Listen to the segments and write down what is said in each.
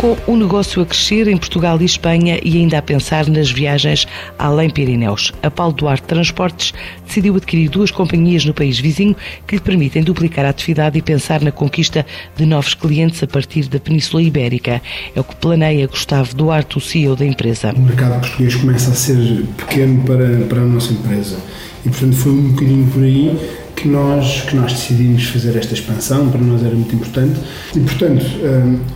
com o negócio a crescer em Portugal e Espanha e ainda a pensar nas viagens além Pirineus. A Paulo Duarte Transportes decidiu adquirir duas companhias no país vizinho que lhe permitem duplicar a atividade e pensar na conquista de novos clientes a partir da Península Ibérica. É o que planeia Gustavo Duarte, o CEO da empresa. O mercado português começa a ser pequeno para, para a nossa empresa e, portanto, foi um bocadinho por aí que nós, que nós decidimos fazer esta expansão, para nós era muito importante. E, portanto,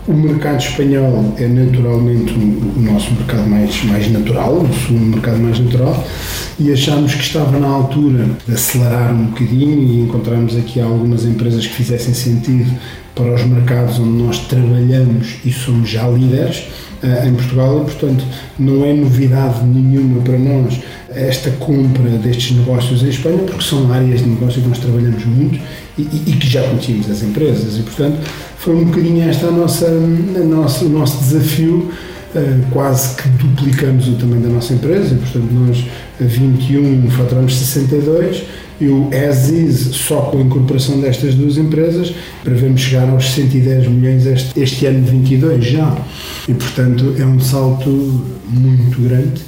um, o mercado espanhol é naturalmente o, nosso mercado mais, mais natural, o segundo mercado mais natural, e achámos que estava na altura de acelerar um bocadinho e encontramos aqui algumas empresas que fizessem sentido para os mercados onde nós trabalhamos e somos já líderes uh, em Portugal e, portanto, não é novidade nenhuma para nós esta compra destes negócios em Espanha, porque são áreas de negócio que nós trabalhamos muito e, e, e que já conhecíamos as empresas. E, portanto, foi um bocadinho esta a nossa, a nossa, o nosso desafio. Uh, quase que duplicamos o tamanho da nossa empresa, portanto, nós a 21 faturamos 62 e o as is, só com a incorporação destas duas empresas, prevemos chegar aos 110 milhões este, este ano de 22 já. E, portanto, é um salto muito grande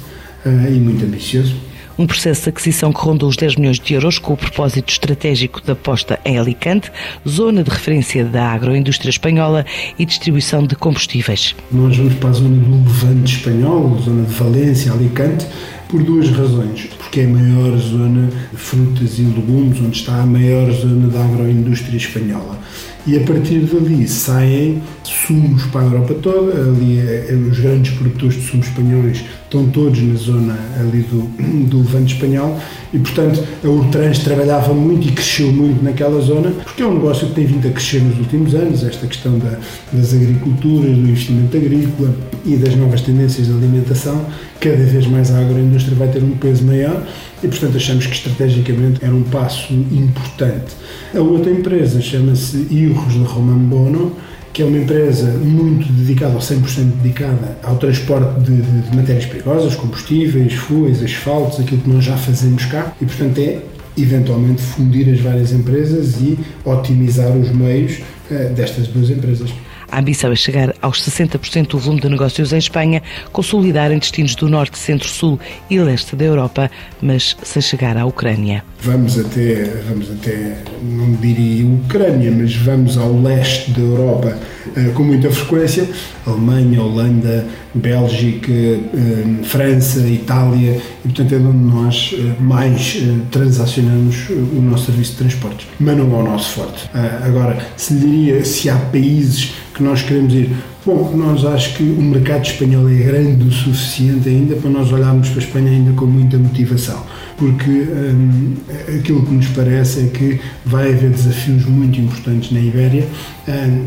uh, e muito ambicioso. Um processo de aquisição que ronda os 10 milhões de euros com o propósito estratégico da posta em Alicante, zona de referência da agroindústria espanhola e distribuição de combustíveis. Nós vamos para a zona do Levante espanhol, zona de Valência, Alicante, por duas razões. Porque é a maior zona de frutas e legumes, onde está a maior zona da agroindústria espanhola. E a partir dali saem sumos para a Europa toda, ali é, os grandes produtores de sumos espanhóis estão todos na zona ali do, do Levante espanhol e, portanto, a Urtrans trabalhava muito e cresceu muito naquela zona, porque é um negócio que tem vindo a crescer nos últimos anos, esta questão da, das agriculturas, do investimento agrícola e das novas tendências de alimentação, cada vez mais a agroindústria vai ter um peso maior e, portanto, achamos que estrategicamente era um passo importante. A outra empresa chama-se Irros de Roman Bono, que é uma empresa muito dedicada, ou 100% dedicada, ao transporte de, de, de matérias perigosas, combustíveis, fuas, asfaltos, aquilo que nós já fazemos cá, e portanto é eventualmente fundir as várias empresas e otimizar os meios uh, destas duas empresas. A ambição é chegar aos 60% do volume de negócios em Espanha, consolidar em destinos do norte, centro, sul e leste da Europa, mas sem chegar à Ucrânia. Vamos até, vamos até, não diria Ucrânia, mas vamos ao leste da Europa uh, com muita frequência. Alemanha, Holanda, Bélgica, uh, França, Itália, e portanto é onde nós uh, mais transacionamos o nosso serviço de transportes. Mas não é o nosso forte. agora, se diria se há países que nós queremos ir. Bom, nós acho que o mercado espanhol é grande o suficiente ainda para nós olharmos para a Espanha ainda com muita motivação, porque hum, aquilo que nos parece é que vai haver desafios muito importantes na Ibéria. Hum,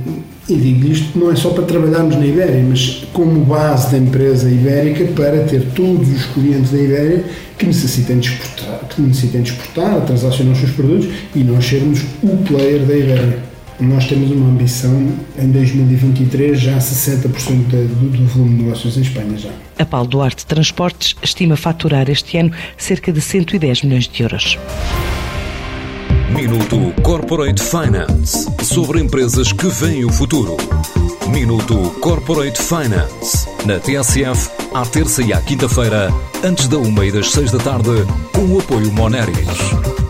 e digo isto não é só para trabalharmos na Ibéria, mas como base da empresa ibérica para ter todos os clientes da Ibéria que necessitem de exportar, que necessitem de exportar, transacionar os seus produtos e nós sermos o player da Ibéria. Nós temos uma ambição em 2023 já 60% do, do volume de negócios em Espanha já. A Paulo Duarte Transportes estima faturar este ano cerca de 110 milhões de euros. Minuto Corporate Finance sobre empresas que veem o futuro. Minuto Corporate Finance na TSF à terça e à quinta-feira antes da uma e das seis da tarde com o apoio Moneris.